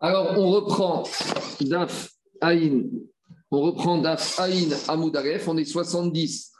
Alors, on reprend Daf Aïn. On reprend Daf Aïn. On est 70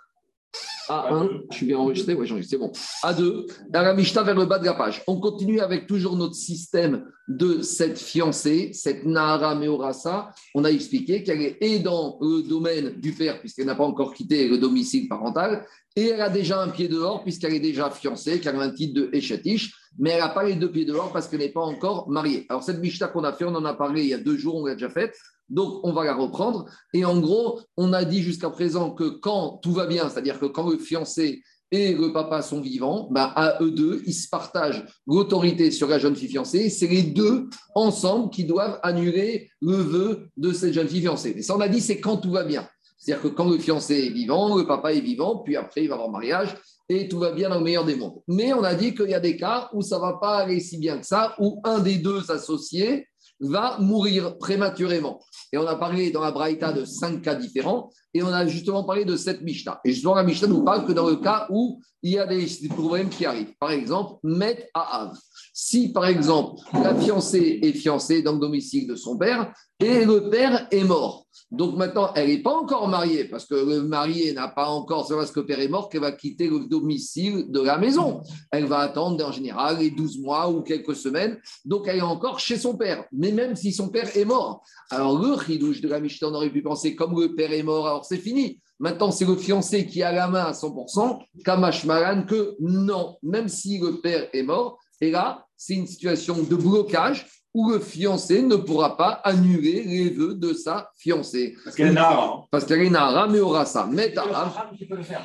à 1. Je suis bien enregistré Oui, c'est bon. À 2. Dans la Mishnah vers le bas de la page. On continue avec toujours notre système de cette fiancée, cette Nahara Meorasa. On a expliqué qu'elle est dans le domaine du père, puisqu'elle n'a pas encore quitté le domicile parental, et elle a déjà un pied dehors, puisqu'elle est déjà fiancée, qu'elle a un titre de Eshatish, mais elle n'a pas les deux pieds dehors parce qu'elle n'est pas encore mariée. Alors, cette Mishnah qu'on a fait, on en a parlé il y a deux jours, on l'a déjà faite. Donc, on va la reprendre. Et en gros, on a dit jusqu'à présent que quand tout va bien, c'est-à-dire que quand le fiancé et le papa sont vivants, ben à eux deux, ils se partagent l'autorité sur la jeune fille fiancée. C'est les deux ensemble qui doivent annuler le vœu de cette jeune fille fiancée. Et ça, on a dit, c'est quand tout va bien. C'est-à-dire que quand le fiancé est vivant, le papa est vivant, puis après, il va avoir mariage et tout va bien dans le meilleur des mondes. Mais on a dit qu'il y a des cas où ça ne va pas aller si bien que ça, où un des deux associés va mourir prématurément. Et on a parlé dans la Braïta de cinq cas différents, et on a justement parlé de cette Mishnah. Et justement, la Mishnah nous parle que dans le cas où il y a des problèmes qui arrivent. Par exemple, Met à Si, par exemple, la fiancée est fiancée dans le domicile de son père, et le père est mort. Donc maintenant, elle n'est pas encore mariée, parce que le marié n'a pas encore, c'est parce que le père est mort qu'elle va quitter le domicile de la maison. Elle va attendre en général les 12 mois ou quelques semaines, donc elle est encore chez son père. Mais même si son père est mort, alors le chidouche de la Mishnah, on aurait pu penser, comme le père est mort, alors c'est fini. Maintenant, c'est le fiancé qui a la main à 100%, Kamash Maran, que non, même si le père est mort, et là, c'est une situation de blocage où le fiancé ne pourra pas annuler les vœux de sa fiancée. Parce qu'elle est Nahara. Parce qu'elle est Nahara, mais aura ça.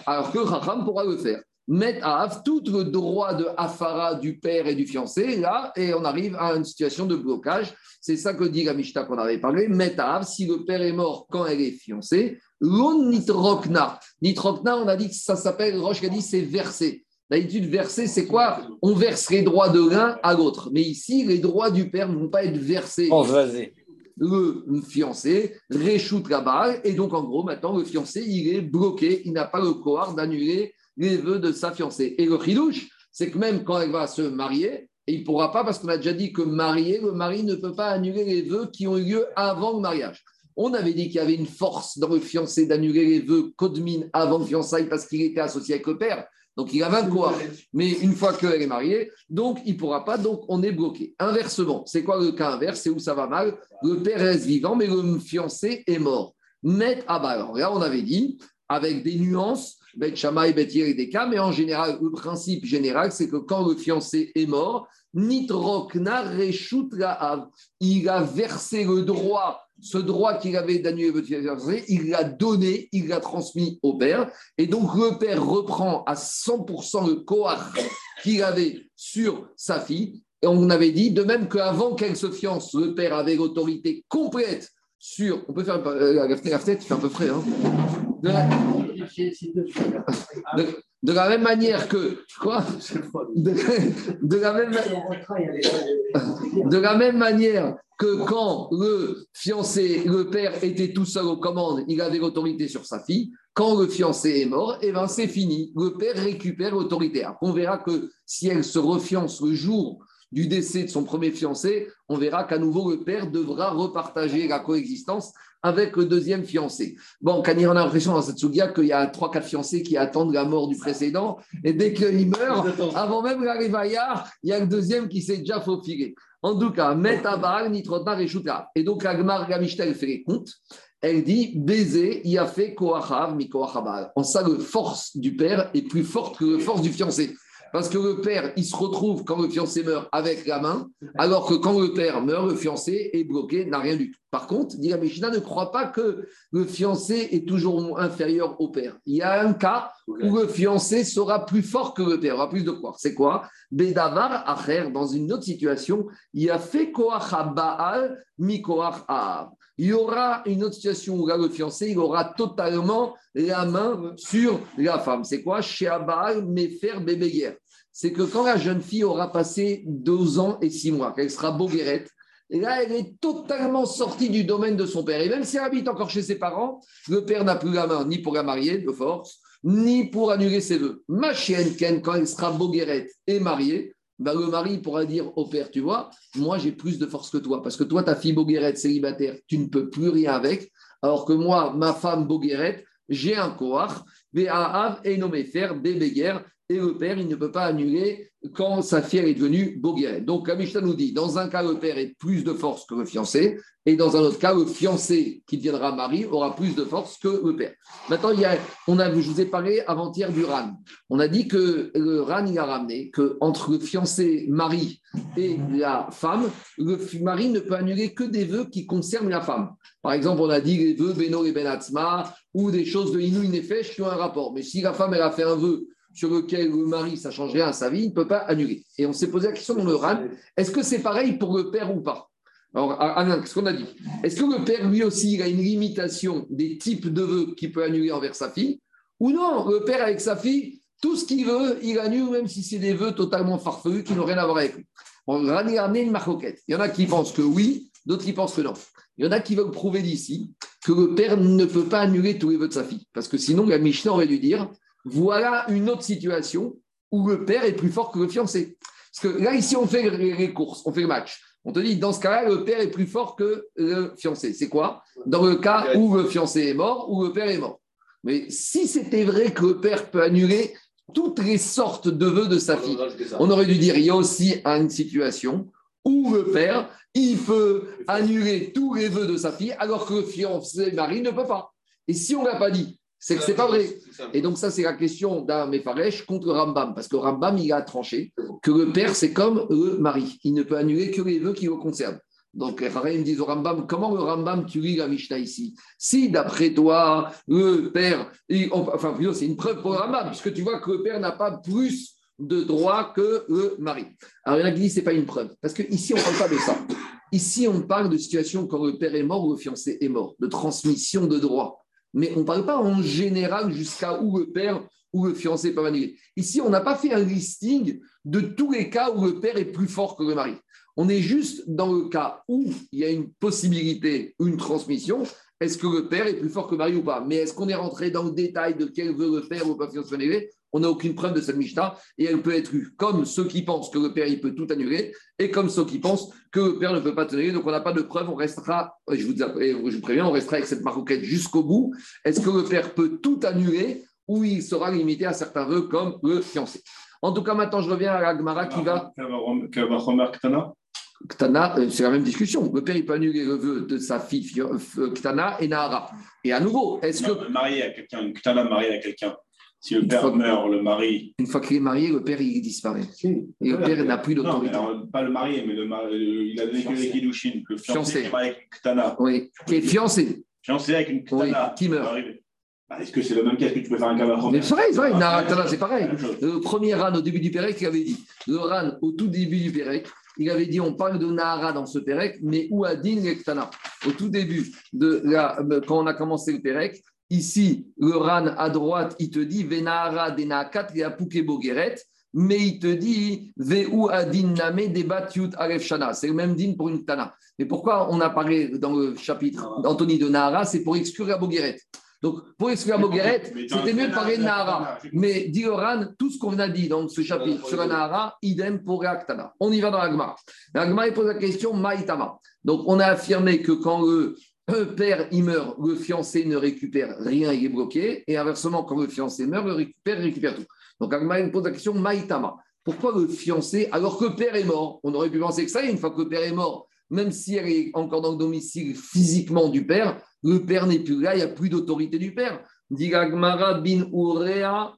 Alors que Raham pourra le faire. Met tout le droit de Afara du père et du fiancé, là, et on arrive à une situation de blocage. C'est ça que dit la Mishnah qu'on avait parlé. Met si le père est mort quand elle est fiancée, l'on nitrokna. Nitrokna, on a dit que ça s'appelle, Roche a dit, c'est versé. D'habitude, verser, c'est quoi? On verse les droits de l'un à l'autre. Mais ici, les droits du père ne vont pas être versés. Oh, vas-y. Le fiancé réchoute la balle. Et donc, en gros, maintenant, le fiancé, il est bloqué. Il n'a pas le pouvoir d'annuler les vœux de sa fiancée. Et le ridouche, c'est que même quand elle va se marier, il ne pourra pas, parce qu'on a déjà dit que marié, le mari ne peut pas annuler les vœux qui ont eu lieu avant le mariage. On avait dit qu'il y avait une force dans le fiancé d'annuler les vœux codemine avant le fiançailles parce qu'il était associé avec le père. Donc il a 20 quoi Mais une fois qu'elle est mariée, donc il ne pourra pas, donc on est bloqué. Inversement, c'est quoi le cas inverse? C'est où ça va mal? Le père reste vivant, mais le fiancé est mort. Met, ah bah alors là on avait dit, avec des nuances, Bet et Bet et des cas, mais en général, le principe général, c'est que quand le fiancé est mort, Nitrokna Reshut il a versé le droit ce droit qu'il avait d'annuler fiancé, il l'a donné, il l'a transmis au père. Et donc, le père reprend à 100% le coar qu'il avait sur sa fille. Et on avait dit, de même qu'avant qu'elle se fiance, le père avait l'autorité complète sur. On peut faire euh, la, fenêtre, fait un peu frais. Hein de, la même manière que. De, la même, manière que quand le fiancé, le père était tout seul aux commandes, il avait l'autorité sur sa fille. Quand le fiancé est mort, eh ben c'est fini. Le père récupère l'autorité. On verra que si elle se refiance le jour du décès de son premier fiancé, on verra qu'à nouveau le père devra repartager la coexistence avec le deuxième fiancé. Bon, quand on a l'impression dans cette sougia qu'il y a trois, quatre fiancés qui attendent la mort du précédent, et dès qu'il meurt, avant même la réveillard, il y a le deuxième qui s'est déjà faufilé. En tout cas, Metabar, Nitrotnar et Shutra. Et donc, Agmar Gamishtel fait les comptes. Elle dit baiser, il a fait Koachav, mi En ça, la force du père est plus forte que la force du fiancé. Parce que le père, il se retrouve quand le fiancé meurt avec la main, alors que quand le père meurt, le fiancé est bloqué, n'a rien du tout. Par contre, dit la ne croit pas que le fiancé est toujours inférieur au père. Il y a un cas où le fiancé sera plus fort que le père, aura plus de quoi. C'est quoi? Bedavar Acher, dans une autre situation, il a fait Koach Baal, mi Il y aura une autre situation où le fiancé, aura totalement la main sur la femme. C'est quoi? Chez Baal, Mefer Bébeguer. C'est que quand la jeune fille aura passé deux ans et six mois, qu'elle sera boguerette, et là, elle est totalement sortie du domaine de son père. Et même si elle habite encore chez ses parents, le père n'a plus la main ni pour la marier de force, ni pour annuler ses vœux. Ma chienne, quand elle sera boguerette et mariée, bah, le mari pourra dire au père, tu vois, moi j'ai plus de force que toi, parce que toi, ta fille Boguerette célibataire, tu ne peux plus rien avec, alors que moi, ma femme Boguerette, j'ai un koach, Bé'ahav et nommé faire des guerres, et le père, il ne peut pas annuler quand sa fille est devenue Boguerette. Donc, la Mishnah nous dit, dans un cas, le père est plus de force que le fiancé, et dans un autre cas, le fiancé qui deviendra mari aura plus de force que le père. Maintenant, il y a, on a, je vous ai parlé avant-hier du RAN. On a dit que le RAN, il a ramené qu'entre le fiancé mari et la femme, le mari ne peut annuler que des vœux qui concernent la femme. Par exemple, on a dit les vœux Beno et Benatzma ou des choses de Inou Inefesh qui ont un rapport. Mais si la femme, elle a fait un vœu sur lequel le mari, ça change rien à sa vie, il ne peut pas annuler. Et on s'est posé la question dans le RAN, est-ce que c'est pareil pour le père ou pas alors, Alain, qu'est-ce qu'on a dit Est-ce que le père, lui aussi, il a une limitation des types de vœux qu'il peut annuler envers sa fille Ou non, le père, avec sa fille, tout ce qu'il veut, il annule, même si c'est des vœux totalement farfelus qui n'ont rien à voir avec lui. On a amené une marcoquette. Il y en a qui pensent que oui, d'autres qui pensent que non. Il y en a qui veulent prouver d'ici que le père ne peut pas annuler tous les vœux de sa fille. Parce que sinon, la Mishnah aurait dû dire voilà une autre situation où le père est plus fort que le fiancé. Parce que là, ici, on fait les courses, on fait le match. On te dit, dans ce cas-là, le père est plus fort que le fiancé. C'est quoi? Dans le cas où le fiancé est mort ou le père est mort. Mais si c'était vrai que le père peut annuler toutes les sortes de vœux de sa fille, on aurait dû dire, il y a aussi une situation où le père, il peut annuler tous les vœux de sa fille, alors que le fiancé mari ne peut pas. Et si on ne l'a pas dit, c'est que c'est pas vrai. Et donc ça, c'est la question d'un Mefaresh contre Rambam, parce que Rambam, il a tranché que le père, c'est comme le mari. Il ne peut annuler que les vœux qui le concernent. Donc, les me disent au Rambam, comment le Rambam, tu lis la Mishnah ici? Si, d'après toi, le père, enfin, c'est une preuve pour le Rambam, puisque tu vois que le père n'a pas plus de droits que le mari. Alors, il y en a qui disent, ce n'est pas une preuve, parce qu'ici, on ne parle pas de ça. Ici, on parle de situation quand le père est mort ou le fiancé est mort, de transmission de droits mais on ne parle pas en général jusqu'à où le père ou le fiancé peut annuler. Ici, on n'a pas fait un listing de tous les cas où le père est plus fort que le mari. On est juste dans le cas où il y a une possibilité, une transmission. Est-ce que le père est plus fort que le mari ou pas? Mais est-ce qu'on est rentré dans le détail de quel veut le père ou pas fiancé on n'a aucune preuve de cette Mishnah et elle peut être vue comme ceux qui pensent que le père il peut tout annuler et comme ceux qui pensent que le père ne peut pas tenir. Donc on n'a pas de preuve, on restera, je vous, je vous préviens, on restera avec cette maroquette jusqu'au bout. Est-ce que le père peut tout annuler ou il sera limité à certains vœux comme le fiancé? En tout cas, maintenant je reviens à l'Agmara qui va. Ktana, euh, c'est la même discussion. Le père, il peut annuler le vœu de sa fille euh, Ktana et Nahara. Et à nouveau, est-ce que. Marié à quelqu'un, Ktana marié à quelqu'un. Si le père meurt, le mari. Une fois qu'il est marié, le père, il disparaît. Et le père n'a plus d'autorité. Pas le marié, mais le mari, il a donné que les Kiddushin. Le fiancé, qui est avec une Ktana. Oui, qui est fiancé. Fiancé avec une Ktana. qui meurt. Bah, est-ce que c'est le même cas Est-ce que tu peux faire un Kavachom C'est pareil, c'est pareil. c'est pareil. Le premier RAN au début du Pérec, il avait dit. Le RAN au tout début du Pérec, il avait dit on parle de Nahara dans ce Pérec, mais où a dit Ktana Au tout début, de la, quand on a commencé le Pérec, Ici, le Ran à droite, il te dit Venara denakat et bogeret, mais il te dit Veu adin name debatyut aref shana. C'est le même din pour une tana. Mais pourquoi on a parlé dans le chapitre d'Anthony de Nahara? C'est pour exclure la bogeret. Donc, pour exclure la bogeret, c'était mieux de parler de Nahara. Mais dit Ran, tout ce qu'on a dit dans ce chapitre sur la Nahara, idem pour Reaktana. On y va dans l'Agma. L'Agma pose la question Maïtama. Donc, on a affirmé que quand le un père, il meurt, le fiancé ne récupère rien, il est bloqué. Et inversement, quand le fiancé meurt, le père récupère tout. Donc, Agma pose la question Maïtama. Pourquoi le fiancé, alors que le père est mort On aurait pu penser que ça, une fois que le père est mort, même si elle est encore dans le domicile physiquement du père, le père n'est plus là, il n'y a plus d'autorité du père. Bin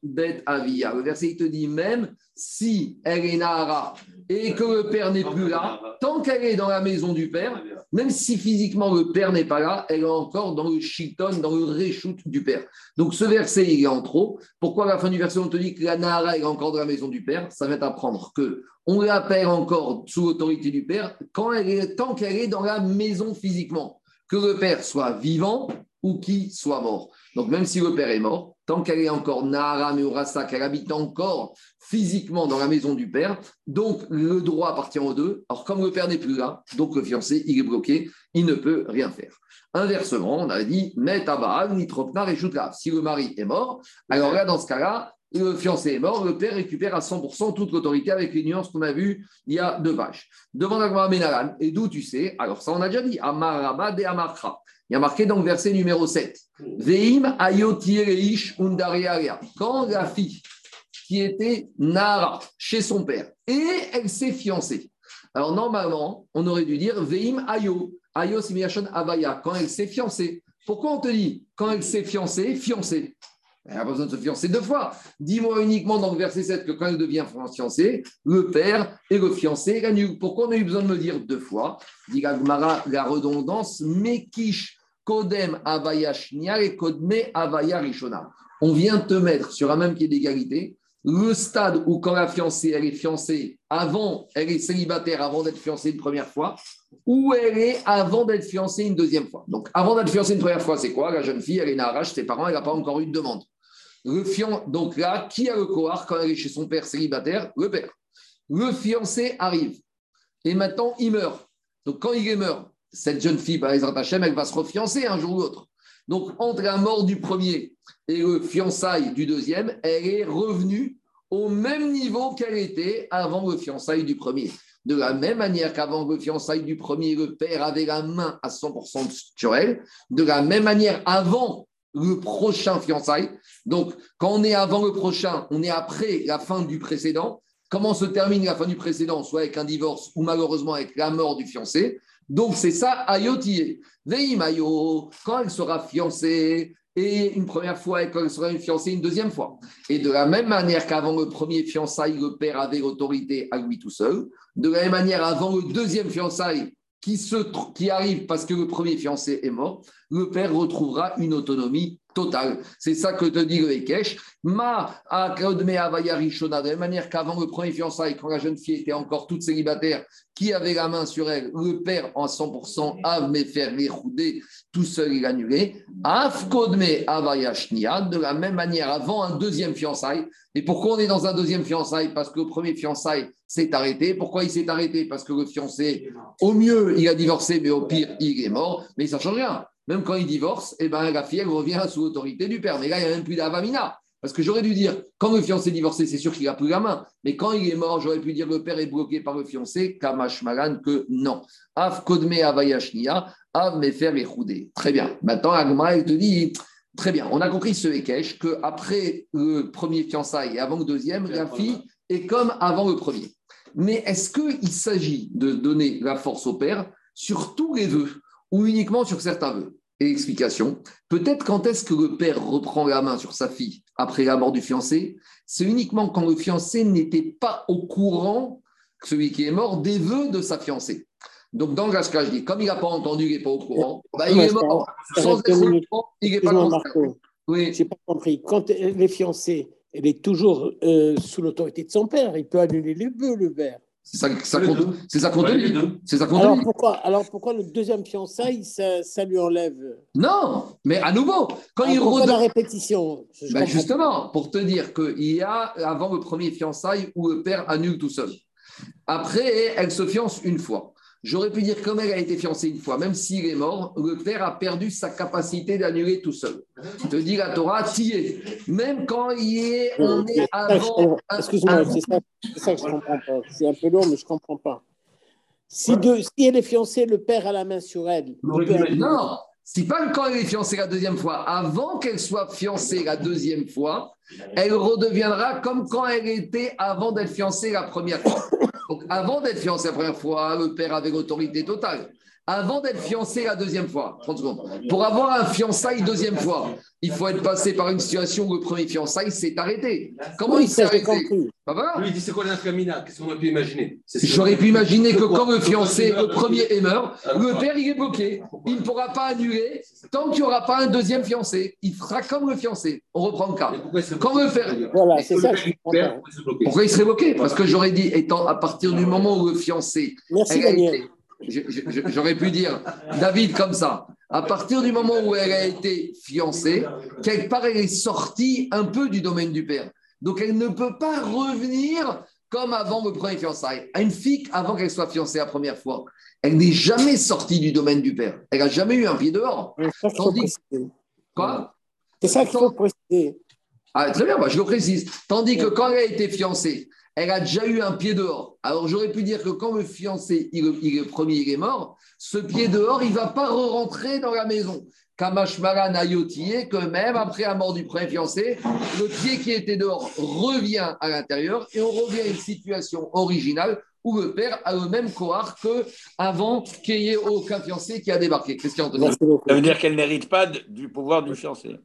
bet Avia. Le verset il te dit même si elle est Nahara et que le père n'est plus là, tant qu'elle est dans la maison du père, même si physiquement le père n'est pas là, elle est encore dans le chiton, dans le réchoute du père. Donc ce verset, il est en trop. Pourquoi à la fin du verset, on te dit que la Nahara est encore dans la maison du père? Ça va t'apprendre que on l'appelle encore sous l'autorité du père quand elle est, tant qu'elle est dans la maison physiquement. Que le père soit vivant ou qu'il soit mort. Donc même si le père est mort, tant qu'elle est encore Nahara Meurasa, qu'elle habite encore physiquement dans la maison du père, donc le droit appartient aux deux. Alors comme le père n'est plus là, donc le fiancé, il est bloqué, il ne peut rien faire. Inversement, on a dit Met et Si le mari est mort, alors là, dans ce cas-là, le fiancé est mort, le père récupère à 100% toute l'autorité avec les nuances qu'on a vues il y a deux pages. Devant la Ménalan, et d'où tu sais? Alors ça, on a déjà dit, Amarabad et Amarcha. Il y a marqué dans le verset numéro 7. Veim Quand la fille qui était Nara chez son père et elle s'est fiancée. Alors normalement, on aurait dû dire Veim ayo. Ayo simiyashon avaya. Quand elle s'est fiancée. Pourquoi on te dit quand elle s'est fiancée, fiancée? Elle n'a pas besoin de se fiancer deux fois. Dis-moi uniquement dans le verset 7 que quand elle devient fiancée, le père et le fiancé Pourquoi on a eu besoin de me dire deux fois? Dit la redondance, Mekish Kodem Avaya et Kodme Avaya Rishona. On vient te mettre sur un même pied d'égalité le stade où quand la fiancée, elle est fiancée avant, elle est célibataire avant d'être fiancée une première fois, ou elle est avant d'être fiancée une deuxième fois. Donc, avant d'être fiancée une première fois, c'est quoi? La jeune fille, elle est narrage, ses parents, elle n'a pas encore eu de demande. Donc là, qui a le cohort quand elle est chez son père célibataire? Le père. Le fiancé arrive. Et maintenant, il meurt. Donc quand il meurt, cette jeune fille, par exemple, elle va se refiancer un jour ou l'autre. Donc entre la mort du premier et le fiançailles du deuxième, elle est revenue au même niveau qu'elle était avant le fiançailles du premier. De la même manière qu'avant le fiançailles du premier, le père avait la main à 100% sur elle, de la même manière, avant le prochain fiançailles. Donc, quand on est avant le prochain, on est après la fin du précédent. Comment se termine la fin du précédent, soit avec un divorce ou malheureusement avec la mort du fiancé. Donc, c'est ça, ayotier. Veimayo, quand elle sera fiancée, et une première fois, et quand elle sera une fiancée, une deuxième fois. Et de la même manière qu'avant le premier fiançailles, le père avait l'autorité à lui tout seul, de la même manière, avant le deuxième fiançailles, qui, se, qui arrive parce que le premier fiancé est mort, le père retrouvera une autonomie totale. C'est ça que te dit le Ekech. Ma de la même manière qu'avant le premier fiançailles, quand la jeune fille était encore toute célibataire, qui avait la main sur elle, le père en 100% avait fait les tout seul il annulé. Afkodme avayashnia, de la même manière avant un deuxième fiançailles. Et pourquoi on est dans un deuxième fiançailles? Parce que le premier fiançailles s'est arrêté. Pourquoi il s'est arrêté? Parce que le fiancé, au mieux, il a divorcé, mais au pire, il est mort. Mais ça ne change rien. Même quand il divorce, eh ben, la fille, elle revient sous l'autorité du père. Mais là, il n'y a même plus d'avamina. Parce que j'aurais dû dire, quand le fiancé est divorcé, c'est sûr qu'il n'a plus la main. Mais quand il est mort, j'aurais pu dire le père est bloqué par le fiancé, Kamash Malan, que non. Av Kodme Avayashnia, Av Mefer et Très bien. Maintenant, Agma, elle te dit, très bien, on a compris ce Ekech, qu'après le premier fiançailles et avant le deuxième, la fille est comme avant le premier. Mais est-ce qu'il s'agit de donner la force au père sur tous les vœux ou uniquement sur certains vœux? Et explication, peut-être quand est-ce que le père reprend la main sur sa fille après la mort du fiancé? C'est uniquement quand le fiancé n'était pas au courant, celui qui est mort, des vœux de sa fiancée. Donc, dans le dis, comme il n'a pas entendu, il n'est pas au courant, bah, il est mort. Sans être il n'est pas. Oui. Je n'ai pas compris. Quand les fiancés elle est toujours euh, sous l'autorité de son père. Il peut annuler les vœux, le père. C'est ça, ça compte. C'est ça compte. C'est ça alors pourquoi, alors pourquoi le deuxième fiançailles, ça, ça, lui enlève? Non, mais à nouveau, quand il redonne la répétition? Ben justement, pour te dire qu'il y a avant le premier fiançailles où le père annule tout seul. Après, elle se fiance une fois. J'aurais pu dire, comme elle a été fiancée une fois, même s'il est mort, le père a perdu sa capacité d'annuler tout seul. Te dit la Torah, es. Même quand il est, on est avant. Excuse-moi, c'est ça, que je ne comprends pas. C'est un peu long, mais je ne comprends pas. Si, si, elle est fiancée, le père a la main sur elle. Non, si pas quand elle est fiancée la deuxième fois. Avant qu'elle soit fiancée la deuxième fois, elle redeviendra comme quand elle était avant d'être fiancée la première fois. Donc, avant d'être fiancé la première fois, le père avait l'autorité totale. Avant d'être fiancé la deuxième fois, 30 secondes, pour avoir un fiançailles deuxième fois, il faut être passé par une situation où le premier fiançailles s'est arrêté. Comment il s'est arrêté Lui, il dit c'est quoi l'infamina? Qu'est-ce qu'on a pu imaginer? J'aurais pu imaginer que quand le fiancé, le premier est mort, le père, il est bloqué. Il ne pourra pas annuler tant qu'il n'y aura pas un deuxième fiancé. Il fera comme le fiancé. On reprend le cas. Quand le père. Voilà, c'est ça. Pourquoi il serait bloqué? Parce que j'aurais dit, étant à partir du moment où le fiancé. Merci, Daniel. J'aurais pu dire David comme ça. À partir du moment où elle a été fiancée, quelque part, elle est sortie un peu du domaine du père. Donc, elle ne peut pas revenir comme avant le premier fiançailles. Une fille, avant qu'elle soit fiancée la première fois, elle n'est jamais sortie du domaine du père. Elle n'a jamais eu un pied dehors. Quoi? C'est ça qu'il faut préciser. Ah, très bien, moi, je le précise. Tandis que quand elle a été fiancée, elle a déjà eu un pied dehors. Alors j'aurais pu dire que quand le fiancé, il, est premier, il est mort, ce pied dehors, il ne va pas re-rentrer dans la maison. Kamashmara Nayotié, que même après la mort du premier fiancé, le pied qui était dehors revient à l'intérieur et on revient à une situation originale où le père a le même cohort qu'avant qu'il n'y ait aucun fiancé qui a débarqué. Qu'est-ce Ça veut dire qu'elle n'hérite pas du pouvoir du fiancé.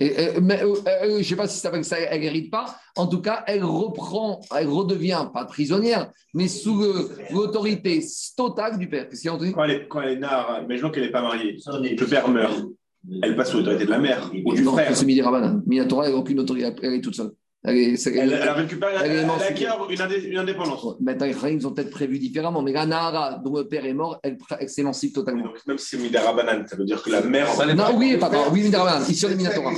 Et, mais, euh, euh, je ne sais pas si ça veut que ça, elle n'hérite pas. En tout cas, elle reprend, elle redevient pas prisonnière, mais sous l'autorité totale du père. Quand elle est, quand elle est nare, imaginons qu'elle n'est pas mariée, le père meurt, elle passe sous l'autorité de la mère ou du non, frère. C'est Midi Rabanan. Minatora, elle n'a aucune autorité, elle est toute seule. Elle, elle, une, une, indépendance. Maintenant, les ils ont peut-être prévu différemment, mais la Nahara, dont le père est mort, elle, s'émancipe totalement. Donc, même si c'est Midarabanan, ça veut dire que la mère. Non, oui, pardon, oui, Midarabanan, ici on Minatora.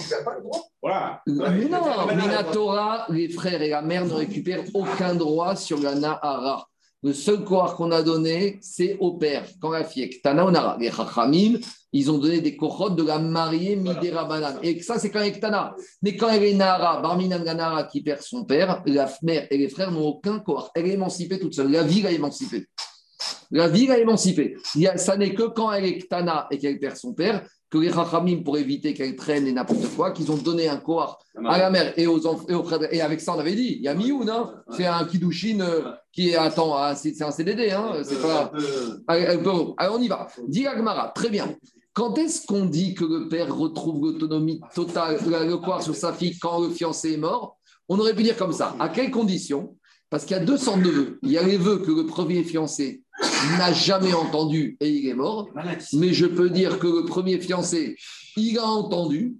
Voilà. Mais non, Minatora, les frères et la mère ne récupèrent aucun droit sur la Nahara. Le seul corps qu'on a donné, c'est au père. Quand la fille est Ktana Onara, les Chachamim, ils ont donné des cohortes de la mariée Midera Banan. Et ça, c'est quand elle est Ktana. Mais quand elle est Nara, Barminan Ganara qui perd son père, la mère et les frères n'ont aucun corps. Elle est émancipée toute seule. La vie l'a émancipée. La vie l'a émancipée. Ça n'est que quand elle est Ktana et qu'elle perd son père que les pour éviter qu'elle traîne et n'importe quoi, qu'ils ont donné un corps à la mère et aux, et aux frères. Et avec ça, on avait dit, il y a Mioun, hein, c'est un Kidushin euh, qui est, attends, ah, c'est un CDD, hein, c'est pas. Alors on y va. Dit Agmara, très bien. Quand est-ce qu'on dit que le père retrouve l'autonomie totale, le corps sur sa fille quand le fiancé est mort? On aurait pu dire comme ça. À quelles conditions? Parce qu'il y a 200 vœux. Il y a les vœux que le premier fiancé n'a jamais entendu et il est mort. Mais je peux dire que le premier fiancé, il a entendu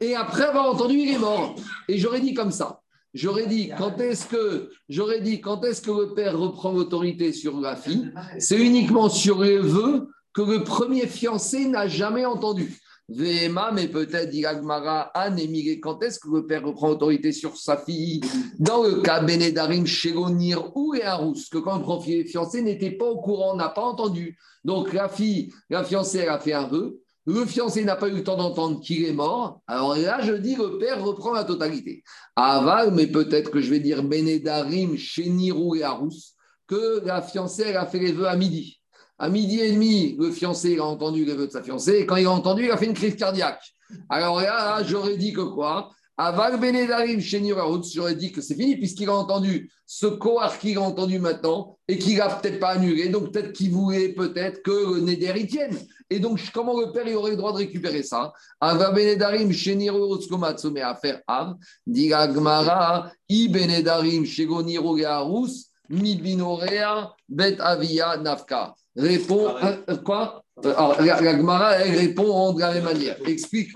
et après avoir entendu, il est mort. Et j'aurais dit comme ça. J'aurais dit quand est-ce que j'aurais dit quand est-ce que le père reprend l'autorité sur la fille? C'est uniquement sur les vœux que le premier fiancé n'a jamais entendu. Véhéma, mais peut-être dit Agmara, et quand est-ce que le père reprend autorité sur sa fille? Dans le cas Benedarim, Shegonir ou Eharous, que quand le fiancé n'était pas au courant, n'a pas entendu. Donc la fille, la fiancée, elle a fait un vœu. Le fiancé n'a pas eu le temps d'entendre qu'il est mort. Alors là, je dis, le père reprend la totalité. Aval, mais peut-être que je vais dire Benedarim, Shenirou et Arous, que la fiancée, elle a fait les vœux à midi. À midi et demi, le fiancé a entendu les vœux de sa fiancée. Et quand il a entendu, il a fait une crise cardiaque. Alors là, j'aurais dit que quoi? Benedarim j'aurais dit que c'est fini puisqu'il a entendu ce coar qu'il a entendu maintenant et qu'il n'a peut-être pas annulé. Donc peut-être qu'il voulait peut-être que le Neder y tienne. Et donc comment le père il aurait le droit de récupérer ça? Aval Benedarim Shenirarutz Komatsume à faire Av. Diga Gmara I Benedarim Shegoniro Mi Binorea Bet Avia Nafka répond euh, quoi? Euh, Alors, la, Gemara, elle répond de la même manière. Explique,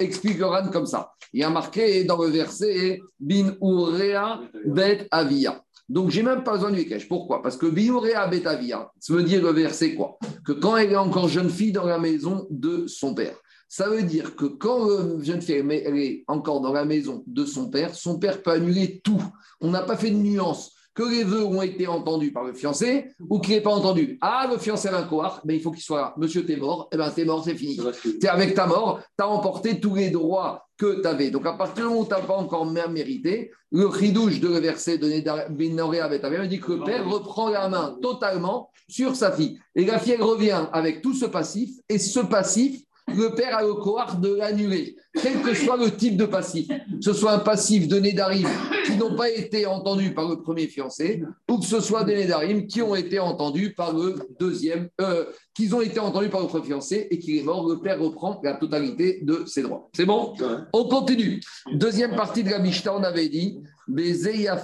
explique le Ran comme ça. Il y a marqué dans le verset Bin Urea Bet Avia. Donc, j'ai même pas besoin du cache. Pourquoi? Parce que Bin Urea Bet Avia, ça veut dire le verset quoi? Que quand elle est encore jeune fille dans la maison de son père. Ça veut dire que quand la jeune fille elle est encore dans la maison de son père, son père peut annuler tout. On n'a pas fait de nuance que les vœux ont été entendus par le fiancé ou qu'il n'est pas entendu. Ah, le fiancé a un cohort, mais il faut qu'il soit là. Monsieur, t'es mort, eh bien, t'es mort, c'est fini. Es avec ta mort, tu as emporté tous les droits que tu avais. Donc, à partir du moment où tu n'as pas encore mérité, le ridouche de le verset de Binoré avec ta mère dit que le père reprend la main totalement sur sa fille. Et la fille, elle revient avec tout ce passif, et ce passif, le père a le cohort de l'annuler, quel que soit le type de passif, que ce soit un passif de Nédarim qui n'ont pas été entendus par le premier fiancé, ou que ce soit des Nédarim qui ont été entendus par le deuxième, euh, qui ont été entendus par le premier fiancé et qui est mort, le père reprend la totalité de ses droits. C'est bon? On continue. Deuxième partie de la Mishnah, on avait dit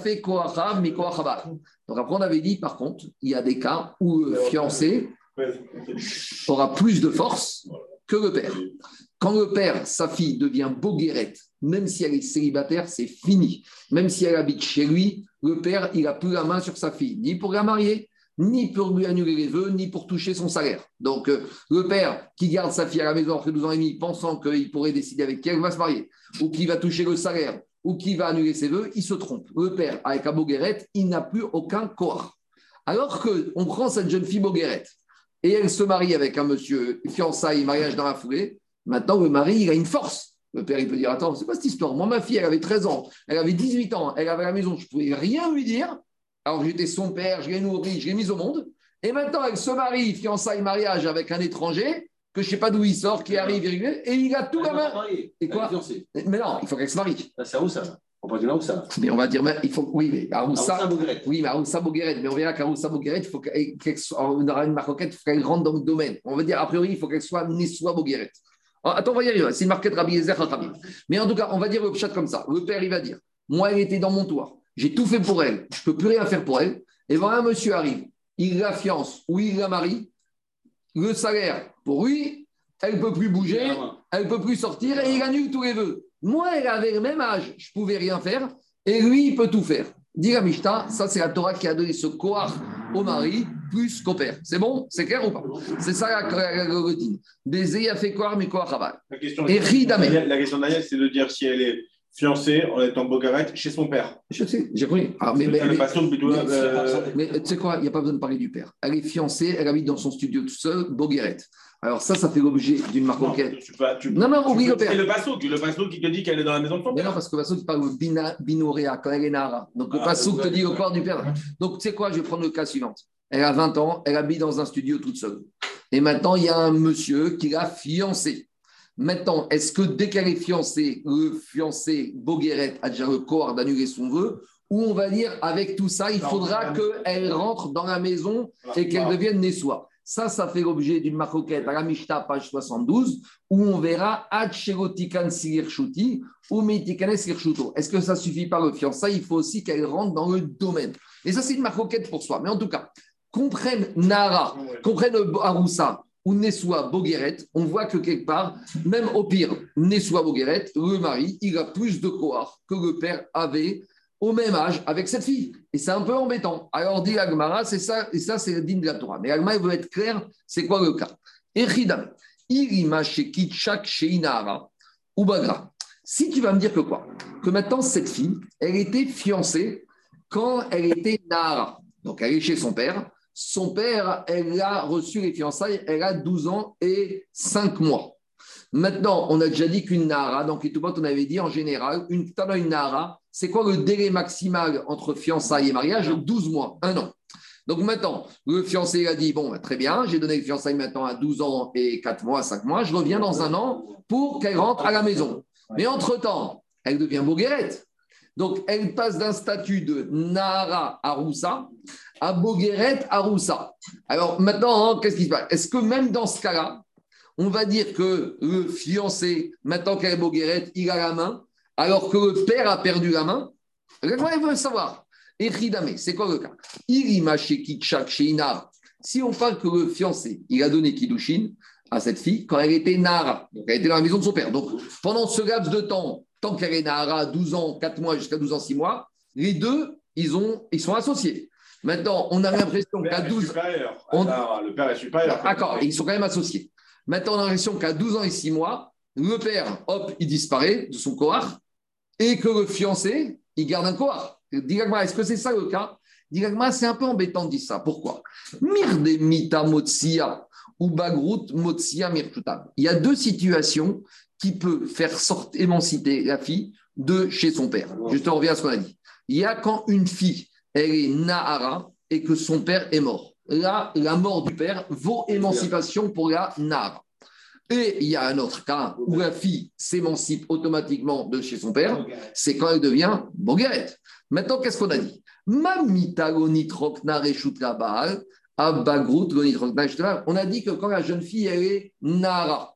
fait Koachav, mi Donc après, on avait dit, par contre, il y a des cas où le fiancé aura plus de force que le père. Quand le père, sa fille devient boguerette, même si elle est célibataire, c'est fini. Même si elle habite chez lui, le père, il n'a plus la main sur sa fille, ni pour la marier, ni pour lui annuler les vœux, ni pour toucher son salaire. Donc, euh, le père qui garde sa fille à la maison après 12 ans et demi, pensant qu'il pourrait décider avec qui elle va se marier, ou qui va toucher le salaire, ou qui va annuler ses vœux, il se trompe. Le père, avec la boguerette, il n'a plus aucun corps. Alors qu'on prend cette jeune fille boguerette, et elle se marie avec un monsieur, fiançailles, mariage dans la foulée. Maintenant, le mari, il a une force. Le père, il peut dire Attends, c'est quoi cette histoire? Moi, ma fille, elle avait 13 ans, elle avait 18 ans, elle avait la maison, je ne pouvais rien lui dire. Alors, j'étais son père, je l'ai nourri, je l'ai mise au monde. Et maintenant, elle se marie, fiançailles, mariage avec un étranger, que je ne sais pas d'où il sort, qui arrive, et il a tout la main. Et quoi Mais non, il faut qu'elle se marie. C'est où ça? On peut dire ça. Mais on va dire, mais il faut, oui, mais Aroussa, oui, mais Aroussa Bogueret, mais on verra qu'Aroussa Bogueret, il faut qu'elle, on aura une marquette, il faut qu'elle rentre dans le domaine. On va dire, a priori, il faut qu'elle soit Nessoua Bogueret. Attends, on va y arriver, c'est une marquette Rabbi Mais en tout cas, on va dire le chat comme ça. Le père, il va dire, moi, elle était dans mon toit, j'ai tout fait pour elle, je ne peux plus rien faire pour elle. Et voilà, un monsieur arrive, il la fiance ou il la marie, le salaire, pour lui, elle ne peut plus bouger, elle ne peut plus sortir et il annule tous les vœux. Moi, elle avait le même âge, je ne pouvais rien faire, et lui, il peut tout faire. Dit la Mishta, ça c'est la Torah qui a donné ce koar au mari plus qu'au père. C'est bon? C'est clair ou pas? C'est ça la routine. Baiser a fait koar, mais koar rabat. La question, et La question Daniel, c'est de dire si elle est fiancée en étant bogarette chez son père. Je sais, j'ai compris. Ah, mais, mais, euh, mais, tu sais quoi, il n'y a pas besoin de parler du père. Elle est fiancée, elle habite dans son studio tout seul, bogarette. Alors ça, ça fait l'objet d'une marque Tu, non, non, oublie le père. C'est le Passo, le qui te dit qu'elle est dans la maison de père. Mais non, parce que le Passo, tu parles de binoréa, quand elle est nara. Donc le ah, Passo te dit le corps du père. Donc tu sais quoi, je vais prendre le cas suivant. Elle a 20 ans, elle habite dans un studio toute seule. Et maintenant, il y a un monsieur qui l'a fiancée. Maintenant, est-ce que dès qu'elle est fiancée, le fiancé Bogueret a déjà le corps d'annuler son vœu ou on va dire, avec tout ça, il faudra qu'elle rentre dans la maison et qu'elle devienne Nessoa. Ça, ça fait l'objet d'une maroquette à la Mishta, page 72, où on verra ou Est-ce que ça suffit pas le fiançailles Il faut aussi qu'elle rentre dans le domaine. Et ça, c'est une maroquette pour soi. Mais en tout cas, qu'on prenne Nara, qu'on prenne Aroussa ou Nessoua Bogueret, on voit que quelque part, même au pire, Nessoua Bogueret, le mari, il a plus de cohort que le père avait au même âge avec cette fille. Et c'est un peu embêtant. Alors, dit Agmara, c'est ça, et ça, c'est le digne de la Torah. Mais Agmara, il veut être clair, c'est quoi le cas? Echidam, shekitchak sheinara, ou bagra. Si tu vas me dire que quoi? Que maintenant, cette fille, elle était fiancée quand elle était Nara. Donc, elle est chez son père. Son père, elle a reçu les fiançailles, elle a 12 ans et 5 mois. Maintenant, on a déjà dit qu'une Nara, donc on avait dit en général, une, une Nara, c'est quoi le délai maximal entre fiançailles et mariage? 12 mois, un an. Donc maintenant, le fiancé a dit Bon, bah, très bien, j'ai donné le fiançailles maintenant à 12 ans et 4 mois, 5 mois, je reviens dans un an pour qu'elle rentre à la maison. Mais entre-temps, elle devient Boguerette. Donc elle passe d'un statut de Nara à Roussa à Boguerette à Roussa. Alors maintenant, hein, qu'est-ce qui se passe? Est-ce que même dans ce cas-là, on va dire que le fiancé, maintenant qu'elle est Boguerette, il a la main alors que le père a perdu la main Moi, il veut savoir. Eridame, c'est quoi le cas? Si on parle que le fiancé, il a donné Kidushin à cette fille quand elle était Nara, donc elle était dans la maison de son père. Donc pendant ce laps de temps, tant qu'elle est Nara, 12 ans, 4 mois jusqu'à 12 ans, 6 mois, les deux, ils, ont, ils sont associés. Maintenant, on a l'impression qu'à 12 ans. Le père est supérieur. D'accord, ils sont quand même associés. Maintenant, on a l'impression qu'à 12 ans et 6 mois, le père, hop, il disparaît de son corps et que le fiancé, il garde un corps. est-ce que c'est ça le cas? C'est un peu embêtant de dire ça. Pourquoi? Mirde mita motsia ou bagrout motsia Il y a deux situations qui peuvent faire sortir, émanciper la fille de chez son père. Je te reviens à ce qu'on a dit. Il y a quand une fille, elle est Nahara et que son père est mort. Là, la mort du père vaut émancipation pour la Nahara. Et il y a un autre cas où la fille s'émancipe automatiquement de chez son père, c'est quand elle devient boguerette. Maintenant, qu'est-ce qu'on a dit? On a dit que quand la jeune fille, elle est Nara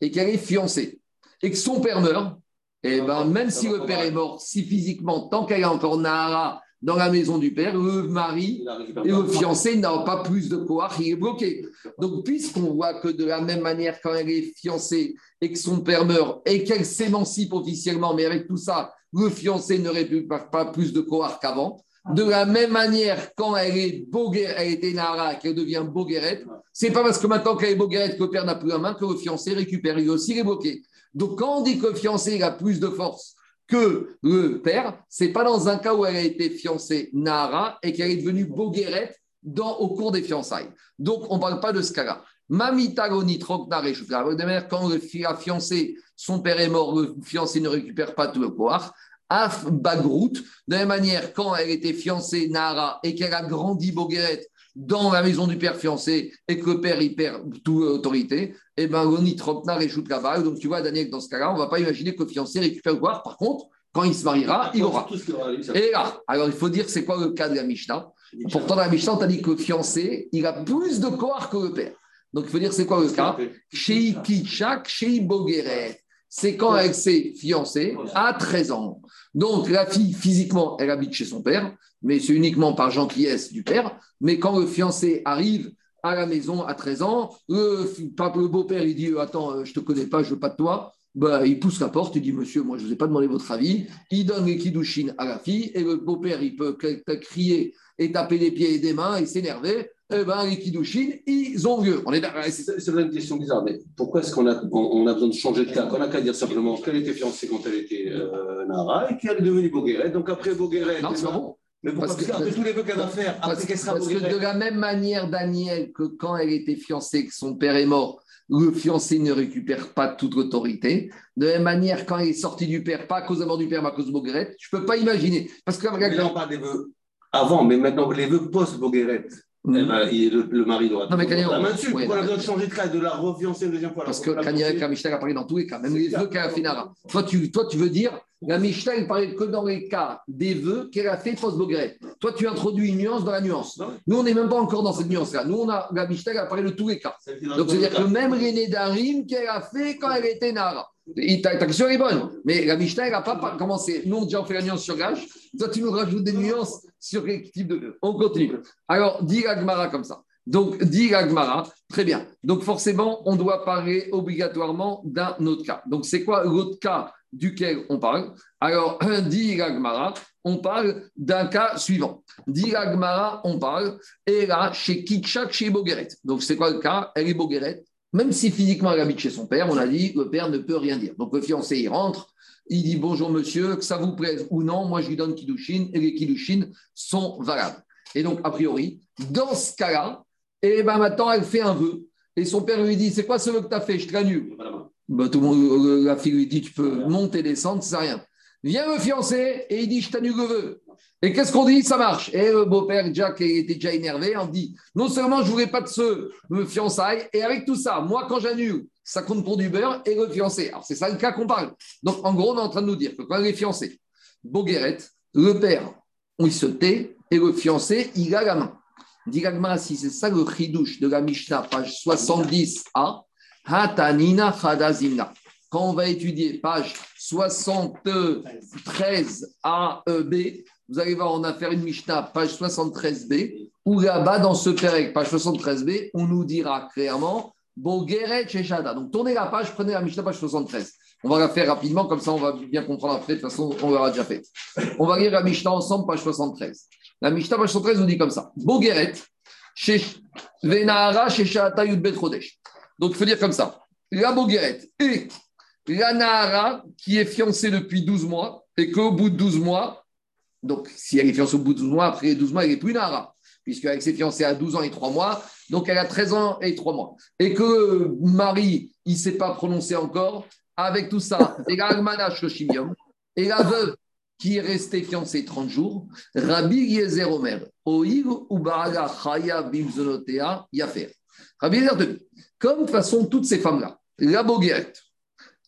et qu'elle est fiancée et que son père meurt, et eh ben, même si le père est mort, si physiquement, tant qu'elle est encore Nara dans la maison du père, le mari et le fiancé n'ont pas plus de pouvoir, il est bloqué. Donc, puisqu'on voit que de la même manière, quand elle est fiancée et que son père meurt et qu'elle s'émancipe officiellement, mais avec tout ça, le fiancé ne récupère pas plus de pouvoir qu'avant. De la même manière, quand elle est boguerette, elle était nara, qu'elle devient boguerette, c'est pas parce que maintenant qu'elle est boguerette que le père n'a plus la main que le fiancé récupère. Il aussi, il est bloqué. Donc, quand on dit que le fiancé a plus de force que le père, c'est pas dans un cas où elle a été fiancée Nara et qu'elle est devenue Boguerette dans, au cours des fiançailles. Donc, on ne parle pas de ce cas-là. Mamitaroni Troknar et quand le fiancé, son père est mort, le fiancé ne récupère pas tout le pouvoir. Af Bagrout, de la même manière, quand elle était fiancée, Nara, et qu'elle a grandi Bogueret dans la maison du père fiancé et que le père y perd toute autorité, et eh bien, Loni Troknar et Donc, tu vois, Daniel, dans ce cas-là, on ne va pas imaginer que le fiancé récupère le pouvoir. Par contre, quand il se mariera, il aura. Et là, alors il faut dire c'est quoi le cas de la Mishnah. Pourtant, dans la Mishnah, on t'a dit que le fiancé, il a plus de corps que le père. Donc, il faut dire c'est quoi le cas? Chez Kitchak, chez Bogeret c'est quand elle s'est fiancée à 13 ans. Donc la fille, physiquement, elle habite chez son père, mais c'est uniquement par gentillesse du père. Mais quand le fiancé arrive à la maison à 13 ans, le, beau-père, il dit Attends, euh, je ne te connais pas, je ne veux pas de toi. Bah, il pousse la porte, il dit Monsieur, moi je ne vous ai pas demandé votre avis. Il donne les kidouchines à la fille et le beau-père, il peut crier et taper les pieds et des mains et s'énerver eh ben, les Kiddushin, ils ont lieu. On est C'est une question bizarre, mais pourquoi est-ce qu'on a, on, a besoin de changer de cas? On n'a qu'à dire simplement qu'elle était fiancée quand elle était euh, Nara et qu'elle est devenue Bogueret? Donc après Bogueret. Non, c'est pas bon. Mais pourquoi parce que, après tous les vœux qu'elle va faire, après qu'elle sera Parce que de la même manière, Daniel, que quand elle était fiancée, que son père est mort, le fiancé ne récupère pas toute l'autorité. De la même manière, quand elle est sortie du père, pas à cause de du père, mais à cause de Bogueret, je ne peux pas imaginer. Parce que mais là, on parle des vœux avant, mais maintenant les vœux post-Bogueret. Eh ben, le, mari doit. Non, mais quand la main dessus, pourquoi elle a besoin de changer de cas de la refiancer une deuxième fois Parce que quand la Mishnah apparaît dans tous les cas, même les vœux qu'elle a fait Nara. Toi tu, toi, tu veux dire, la Mishnah, elle paraît que dans les cas des vœux qu'elle a fait post-Bogret. Toi, tu introduis une nuance dans la nuance. Nous, on n'est même pas encore dans cette nuance-là. Nous, on a, la Mishnah, elle apparaît de tous les cas. Donc, c'est-à-dire que même René Darim qu'elle a fait quand elle était Nara. Ta, question est bonne, mais la Mishnah, elle n'a pas commencé. Nous, on a déjà fait la nuance sur gage. Toi, tu nous rajoutes des nuances sur quel type de. On continue. Alors, dit Agmara comme ça. Donc, dit Agmara, très bien. Donc, forcément, on doit parler obligatoirement d'un autre cas. Donc, c'est quoi l'autre cas duquel on parle? Alors, dit Agmara, on parle d'un cas suivant. Dit Agmara, on parle, et là, chez Kitchak, chez Bogueret. Donc, c'est quoi le cas? Elle est Bogueret. Même si physiquement elle habite chez son père, on a dit le père ne peut rien dire. Donc, le fiancé, il rentre, il dit bonjour monsieur, que ça vous plaise ou non, moi je lui donne Kiddushin et les Kiddushin sont valables. Et donc, a priori, dans ce cas-là, et eh ben maintenant, elle fait un vœu. Et son père lui dit C'est quoi ce vœu que tu as fait? Je te l'annule. Ben, tout le monde, euh, la fille lui dit Tu peux monter, descendre, c'est rien. Viens me fiancer et il dit Je t'annule le vœu. Et qu'est-ce qu'on dit? Ça marche. Et le beau-père Jack était déjà énervé. On dit Non seulement je ne voulais pas de ce me fiançailles, et avec tout ça, moi quand j'annule, ça compte pour du beurre et le fiancé. Alors c'est ça le cas qu'on parle. Donc en gros, on est en train de nous dire que quand elle est Bogueret, le père, il se tait et le fiancé, il a la main. Diragma, si c'est ça le chidouche de la Mishnah, page 70a, Hatanina Hadazimna. Quand on va étudier page 73a, e, B, vous allez voir, on a fait une Mishnah, page 73b, où là-bas, dans ce pérec, page 73b, on nous dira clairement Bogueret Sheshada. Donc tournez la page, prenez la Mishnah, page 73. On va la faire rapidement, comme ça on va bien comprendre après. De toute façon, on l'aura déjà fait. On va lire la Mishnah ensemble, page 73. La Mishnah page 113 nous dit comme ça. Bogueret, Venahara, Sheshata Yudbet Rodesh. Donc il faut dire comme ça. La Bogueret et la Nahara qui est fiancée depuis 12 mois et qu'au bout de 12 mois, donc si elle est fiancée au bout de 12 mois, après 12 mois, elle n'est plus Nahara, puisqu'elle s'est fiancée à 12 ans et 3 mois, donc elle a 13 ans et 3 mois. Et que Marie, il ne s'est pas prononcé encore, avec tout ça, et la veuve qui est resté fiancé 30 jours, Rabbi Yezer Omer, Oïg ou Baraga Chaya Bimzonotea Yafer. Rabbi Yezer comme de toute façon, toutes ces femmes-là, la Boguette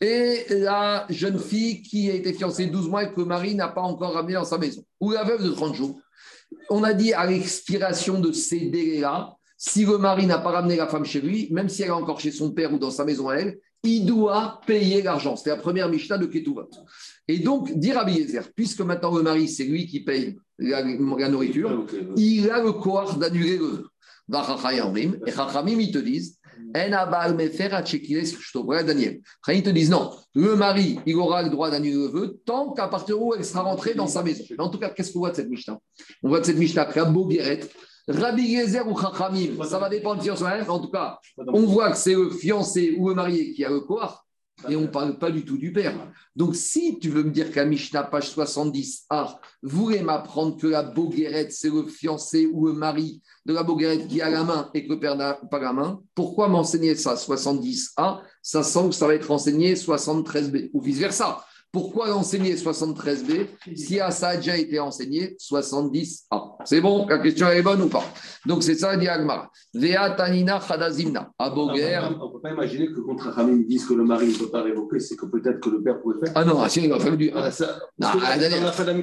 et la jeune fille qui a été fiancée 12 mois et que Marie n'a pas encore ramené dans sa maison, ou la veuve de 30 jours, on a dit à l'expiration de ces délais-là, si le mari n'a pas ramené la femme chez lui, même si elle est encore chez son père ou dans sa maison à elle, il doit payer l'argent. C'est la première Mishnah de Ketuvot. Et donc, dire à puisque maintenant le mari, c'est lui qui paye la, nourriture, il a le corps d'annuler le Et Chachamim, ils te disent, Daniel. Ils te disent non, le mari, il aura le droit d'annuler le vœu tant qu'à partir où elle sera rentrée dans sa maison. Mais en tout cas, qu'est-ce qu'on voit de cette Mishnah On voit de cette Mishnah que Guéret, Rabbi Gezer ou Chachamim, ça va dépendre de en tout cas, on voit que c'est le fiancé ou le marié qui a le corps et on ne parle pas du tout du père. Donc, si tu veux me dire qu'à Mishnah, page 70a, voulez m'apprendre que la Boguerette, c'est le fiancé ou le mari de la Boguerette qui a la main et que le père n'a pas la main, pourquoi m'enseigner ça 70a Ça sent que ça va être enseigné 73b ou vice-versa. Pourquoi l'enseigner 73b si ça a déjà été enseigné 70a C'est bon? La question est bonne ou pas? Donc c'est ça, dit Agmar. Vea tanina chadazimna. Aboger. On ne peut pas imaginer que contre Ramim disent que le mari ne peut pas révoquer, c'est que peut-être que le père pouvait faire. Ah non, ah, si, il va faire du. Ah, ça, Non, ah, la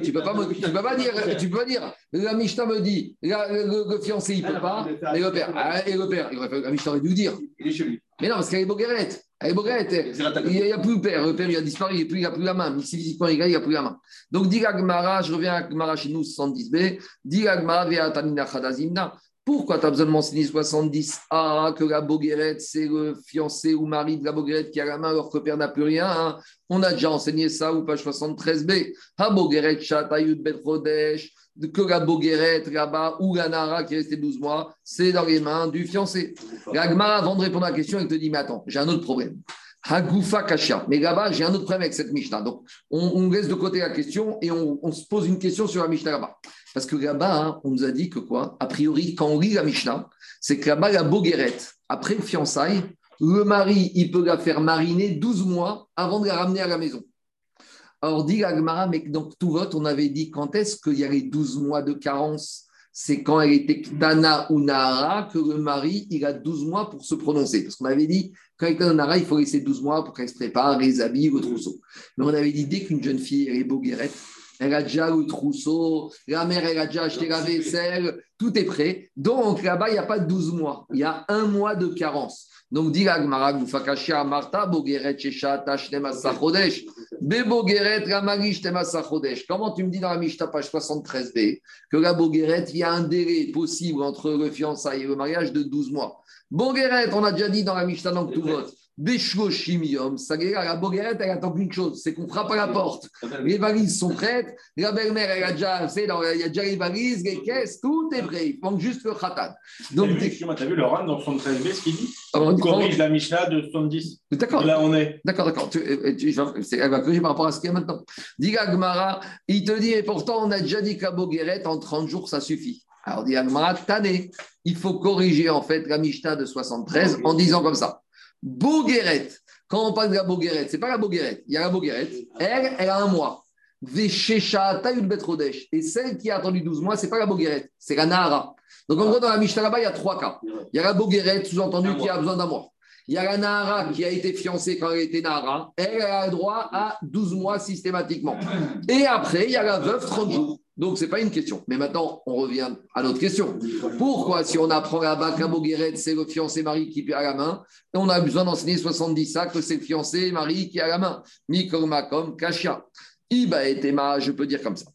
tu peux tu peux pas dire, tu peux pas dire, la Mishnah me dit, la- le, le fiancé il peut pas, et le père, ah, et le père, il la Mishnah aurait dû dire. Il est chez lui. Mais non, parce qu'elle est Boguerette. C'est l'attaque. Il n'y a, plus le père. Le père, il a disparu. Il n'a plus, la main. Si physiquement il il n'a plus la main. Donc, dit Gmara, je reviens à Gmara chez nous, 70b. Dit Gmara, Tanina Khadazimna. Pourquoi tu as besoin de m'enseigner 70a que la Boguerette, c'est le fiancé ou mari de la Boguerette qui a la main alors que le père n'a plus rien hein? On a déjà enseigné ça ou page 73b. Ha Boguerette, Chatayut Bet Rodesh, que la Boguerette là-bas ou la Nara qui est restée 12 mois, c'est dans les mains du fiancé. La Gemara, avant de répondre à la question, elle te dit Mais attends, j'ai un autre problème. Hagoufa Kasha. Mais là-bas, j'ai un autre problème avec cette Mishnah. Donc, on, laisse de côté la question et on, se pose une question sur la Mishnah là-bas. Parce que là-bas, hein, on nous a dit que quoi? A priori, quand on lit la Mishnah, c'est que là-bas, la Boguerette, après le fiançailles, le mari, il peut la faire mariner 12 mois avant de la ramener à la maison. Alors, dit la Gemara, mais donc tout vote, on avait dit quand est-ce qu'il y a les 12 mois de carence c'est quand elle était Ktana ou Nahara que le mari, il a 12 mois pour se prononcer. Parce qu'on avait dit, quand elle est Nahara, il faut laisser 12 mois pour qu'elle se prépare, les habits, le trousseau. Mais on avait dit, dès qu'une jeune fille, elle est boguerette, elle a déjà le trousseau, la mère, elle a déjà acheté la vaisselle, tout est prêt. Donc là-bas, il n'y a pas 12 mois, il y a un mois de carence. Donc, dit la Gemara, Gufakashia, Marta, Bogueret, Shesha, Tashnema, Sachodesh, Bebogeret, Ramari, Shtema, Sachodesh. Comment tu me dis dans la Mishnah, page 73b, que la Bogueret, il y a un délai possible entre le fiançailles et le mariage de 12 mois? Bogueret, on a déjà dit dans la Mishnah, dans tout vote. Beshloshimium, ça la Bogueret, elle attend qu'une chose, c'est qu'on frappe à la porte. Les valises sont prêtes, la belle-mère, elle a déjà, c'est dans- il y a déjà les valises, les caisses, tout est prêt. Il manque juste le khatan. Donc, Donc, tu as vu le Ran dans 73b, ce qu'il dit on On corrige la Mishnah de 70. D'accord. Là, on est. D'accord, d'accord. Tu, euh, tu- elle va corriger par rapport à ce qu'il y a maintenant. Dit Agmara, il te dit, et pourtant, on a déjà dit qu'à Bogueret, en 30 jours, ça suffit. Alors, dit Agmara, il faut corriger en fait la Mishnah de 73 en disant comme ça. Bogueret, quand on parle de la Bogueret, c'est pas la Bogueret, il y a la Bogueret, elle, elle a un mois. Veshecha Tayud Betrodesh. Et celle qui a attendu 12 mois, c'est pas la Bogueret, c'est la Nahara. Donc, en gros, dans la Mishnah là-bas, il y a trois cas. Il y a la Bogueret, sous-entendu, qui a besoin d'un mois. Il y a la Nahara qui a été fiancée quand elle était Nahara. Elle a le droit à 12 mois systématiquement. Et après, il y a la veuve 30 jours. Donc, ce n'est pas une question. Mais maintenant, on revient à notre question. Pourquoi, si on apprend là-bas qu'un Bogueret, c'est le fiancé mari qui a la main, on a besoin d'enseigner 70 ça, que c'est le fiancé mari qui a la main Mikoma comme Kashia. Iba et Tema, je peux dire comme ça.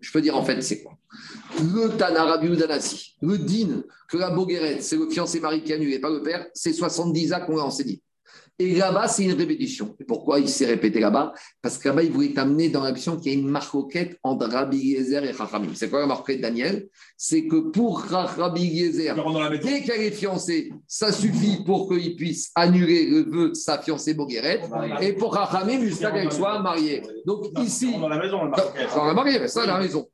Je peux dire en fait, c'est quoi? Le Tana le din que la Bogueret, c'est le fiancé mari qui a annulé, pas le père, c'est 70 ans qu'on l'a enseigné. Et là-bas, c'est une répétition. Et pourquoi il s'est répété là-bas? Parce que là-bas, il voulait t'amener dans l'action qu'il y a une marcoquette entre Rabbi Yezer et Chachamim. C'est quoi la marcoquette, Daniel? C'est que pour Rabbi Yezer, dans la dès qu'elle est fiancée, ça suffit pour qu'il puisse annuler le vœu de sa fiancée Bogueret. Et pour Chachamim, jusqu'à qu'elle soit mariée. Donc ici, dans la maison, marquette. on va marier, ça, la maison.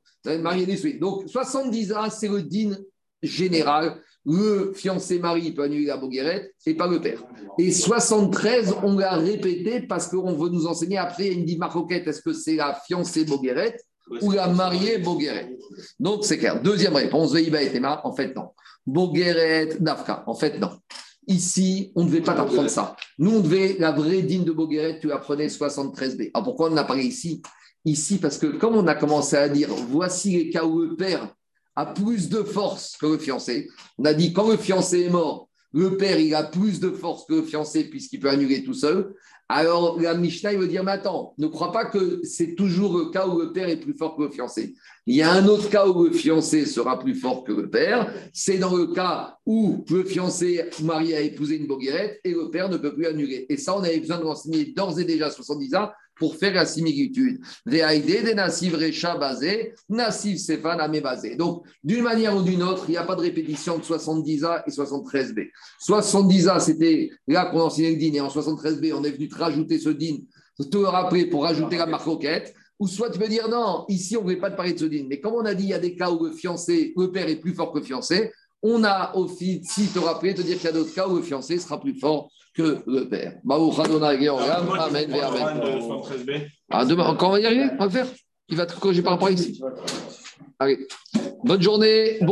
Donc, 70 ans, c'est le din général. Le fiancé mari peut annuler la boguerette et pas le père. Et 73, on l'a répété parce qu'on veut nous enseigner après, il dit maroquette, est-ce que c'est la fiancée boguerette ou la mariée boguerette Donc, c'est clair. Deuxième réponse, Veiba et Théma, en fait, non. Boguerette, Dafka, en fait, non. Ici, on ne devait pas t'apprendre ça. Nous, on devait, la vraie digne de Boguerette, tu apprenais 73b. Alors pourquoi on en a parlé ici? Ici, parce que comme on a commencé à dire, voici les cas où le père a plus de force que le fiancé, on a dit quand le fiancé est mort, le père, il a plus de force que le fiancé puisqu'il peut annuler tout seul. Alors la Mishnah, il veut dire, mais attends, ne crois pas que c'est toujours le cas où le père est plus fort que le fiancé. Il y a un autre cas où le fiancé sera plus fort que le père. C'est dans le cas où le fiancé marié a épousé une boguerette et le père ne peut plus annuler. Et ça, on avait besoin de l'enseigner d'ores et déjà 70 ans pour faire la similitude. Donc, d'une manière ou d'une autre, il n'y a pas de répétition de 70A et 73B. 70A, c'était là qu'on enseignait le din, et en 73B, on est venu te rajouter ce din, te rappeler pour rajouter la marcoquette. Ou soit tu peux dire non, ici on ne veut pas te parler de ce din. Mais comme on a dit, il y a des cas où le fiancé, le père est plus fort que le fiancé, on a aussi, si te rappeler, te dire qu'il y a d'autres cas où le fiancé sera plus fort que le père. Amen. Amen. Ah, demain, quand on va y arriver, on va le faire. Il va te corriger par rapport à ici. Allez, bonne journée.